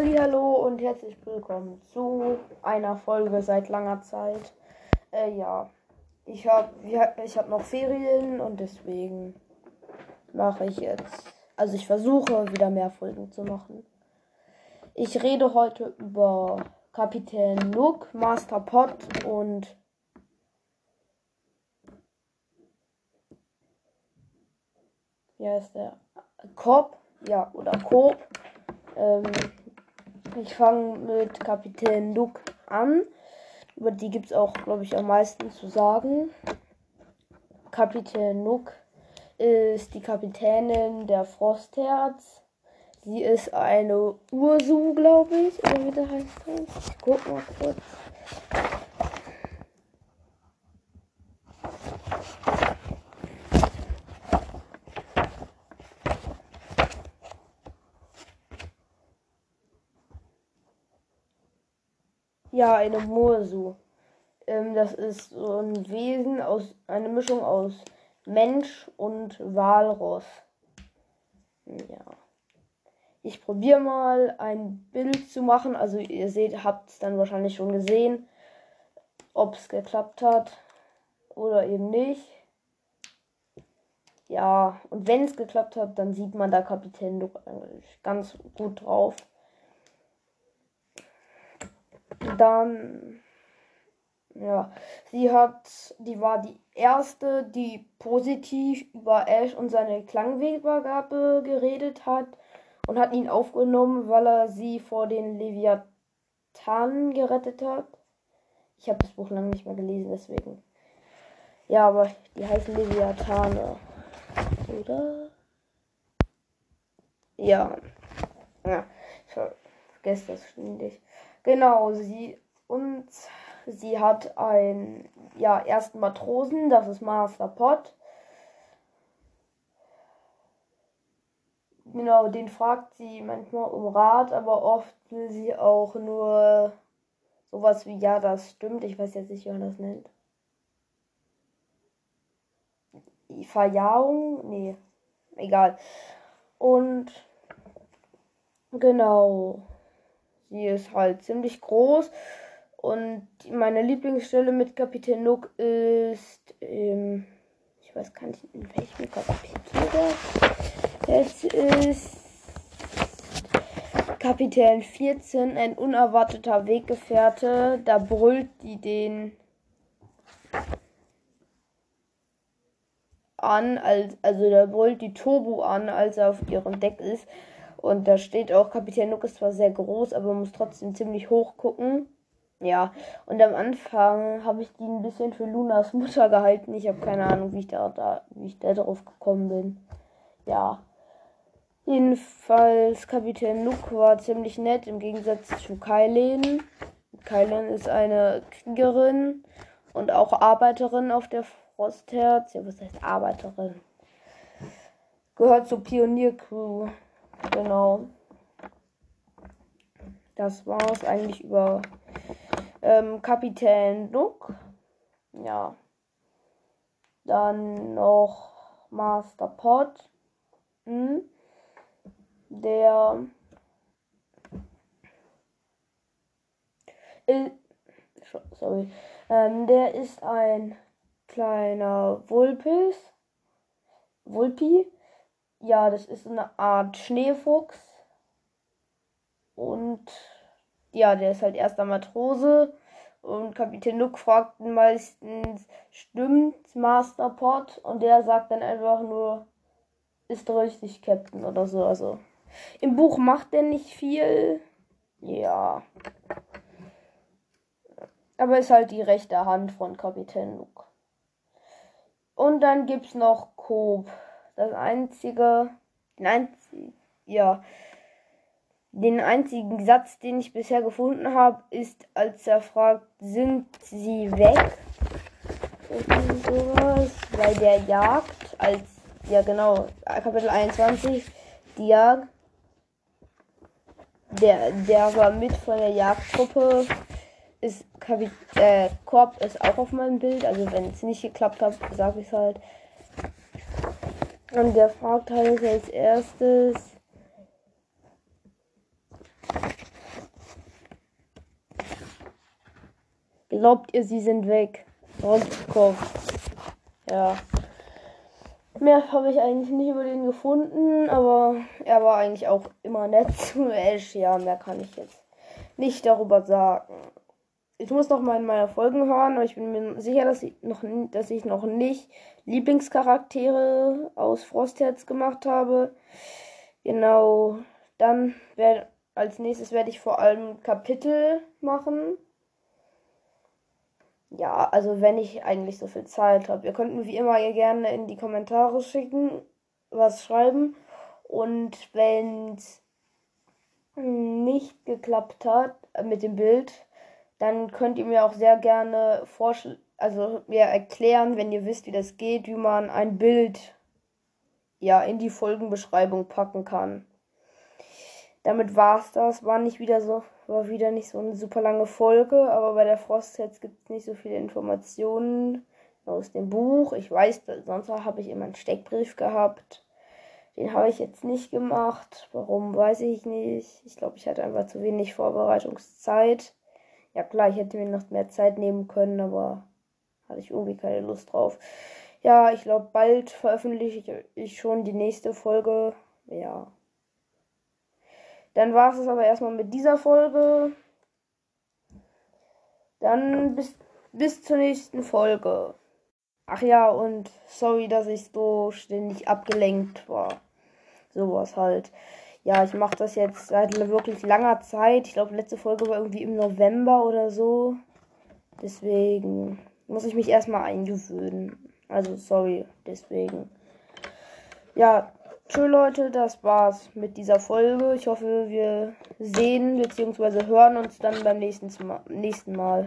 Hallo und herzlich willkommen zu einer Folge seit langer Zeit. Äh, ja, ich habe ich hab noch Ferien und deswegen mache ich jetzt, also ich versuche wieder mehr Folgen zu machen. Ich rede heute über Kapitän Nook, Master Pot und wie heißt der? Cobb, ja, oder Cobb. Ähm, ich fange mit Kapitän Luke an. Über die gibt es auch, glaube ich, am meisten zu sagen. Kapitän Nook ist die Kapitänin der Frostherz. Sie ist eine Ursu, glaube ich. Oder wie der heißt? Ich guck mal kurz. Ja, eine Mursu. Ähm, das ist so ein Wesen aus, eine Mischung aus Mensch und Walross. Ja. Ich probiere mal ein Bild zu machen. Also ihr seht, habt es dann wahrscheinlich schon gesehen, ob es geklappt hat oder eben nicht. Ja, und wenn es geklappt hat, dann sieht man da Kapitän Luke eigentlich ganz gut drauf. Dann, ja, sie hat, die war die erste, die positiv über Ash und seine Klangwebergabe geredet hat und hat ihn aufgenommen, weil er sie vor den Leviathanen gerettet hat. Ich habe das Buch lange nicht mehr gelesen, deswegen. Ja, aber die heißen Leviathane. Oder? Ja. Ja, ich vergesse das ständig. Genau, sie und sie hat einen ja, ersten Matrosen, das ist Master Pot. Genau, den fragt sie manchmal um Rat, aber oft will sie auch nur sowas wie, ja, das stimmt. Ich weiß jetzt nicht, wie man das nennt. Die Verjahung? Nee, egal. Und genau. Sie ist halt ziemlich groß. Und meine Lieblingsstelle mit Kapitän Nook ist, ähm, ich weiß gar nicht, in welchem Kapitel das ist. Kapitän 14, ein unerwarteter Weggefährte. Da brüllt die den an, als, also da brüllt die Tobu an, als er auf ihrem Deck ist. Und da steht auch, Kapitän Nook ist zwar sehr groß, aber muss trotzdem ziemlich hoch gucken. Ja, und am Anfang habe ich die ein bisschen für Lunas Mutter gehalten. Ich habe keine Ahnung, wie ich da, da, wie ich da drauf gekommen bin. Ja. Jedenfalls, Kapitän Nook war ziemlich nett im Gegensatz zu Kailen. Kailen ist eine Kriegerin und auch Arbeiterin auf der Frostherz. Ja, was heißt Arbeiterin? Gehört zur Pioniercrew. Genau. Das war es eigentlich über ähm, Kapitän Duck. Ja. Dann noch Master Pot. Hm. Der ist, sorry. Ähm, der ist ein kleiner Vulpis. Vulpi ja, das ist eine Art Schneefuchs. Und ja, der ist halt erster Matrose. Und Kapitän Luke fragt meistens, stimmt Master Pot? Und der sagt dann einfach nur, ist richtig, Captain oder so. Also im Buch macht er nicht viel. Ja. Aber ist halt die rechte Hand von Kapitän Luke. Und dann gibt's noch Coop das einzige, den einzigen, ja, den einzigen Satz, den ich bisher gefunden habe, ist, als er fragt, sind sie weg? sowas. Bei der Jagd, als, ja genau, Kapitel 21, die Jagd. Der, der war mit von der Jagdgruppe. Ist Kapit äh, Korb ist auch auf meinem Bild. Also wenn es nicht geklappt hat, sage ich es halt. Und der fragt halt als erstes. Glaubt ihr, sie sind weg? Rotkow. Ja. Mehr habe ich eigentlich nicht über den gefunden, aber er war eigentlich auch immer nett zu Ash. Ja, mehr kann ich jetzt nicht darüber sagen. Ich muss noch mal in meine Folgen hören, aber ich bin mir sicher, dass ich noch, dass ich noch nicht Lieblingscharaktere aus Frostherz gemacht habe. Genau. Dann werde als nächstes werde ich vor allem Kapitel machen. Ja, also wenn ich eigentlich so viel Zeit habe. Ihr könnt mir wie immer gerne in die Kommentare schicken, was schreiben. Und wenn es nicht geklappt hat äh, mit dem Bild, dann könnt ihr mir auch sehr gerne also mir erklären, wenn ihr wisst, wie das geht, wie man ein Bild ja in die Folgenbeschreibung packen kann. Damit war's das. War nicht wieder so, war wieder nicht so eine super lange Folge, aber bei der Frostsets gibt es nicht so viele Informationen aus dem Buch. Ich weiß, sonst habe ich immer einen Steckbrief gehabt. Den habe ich jetzt nicht gemacht. Warum, weiß ich nicht. Ich glaube, ich hatte einfach zu wenig Vorbereitungszeit. Ja klar, ich hätte mir noch mehr Zeit nehmen können, aber hatte ich irgendwie keine Lust drauf. Ja, ich glaube, bald veröffentliche ich schon die nächste Folge. Ja. Dann war es aber erstmal mit dieser Folge. Dann bis, bis zur nächsten Folge. Ach ja, und sorry, dass ich so ständig abgelenkt war. Sowas halt. Ja, ich mache das jetzt seit wirklich langer Zeit. Ich glaube, letzte Folge war irgendwie im November oder so. Deswegen muss ich mich erstmal eingewöhnen. Also sorry, deswegen. Ja, Tschö Leute, das war's mit dieser Folge. Ich hoffe, wir sehen bzw. hören uns dann beim nächsten Mal.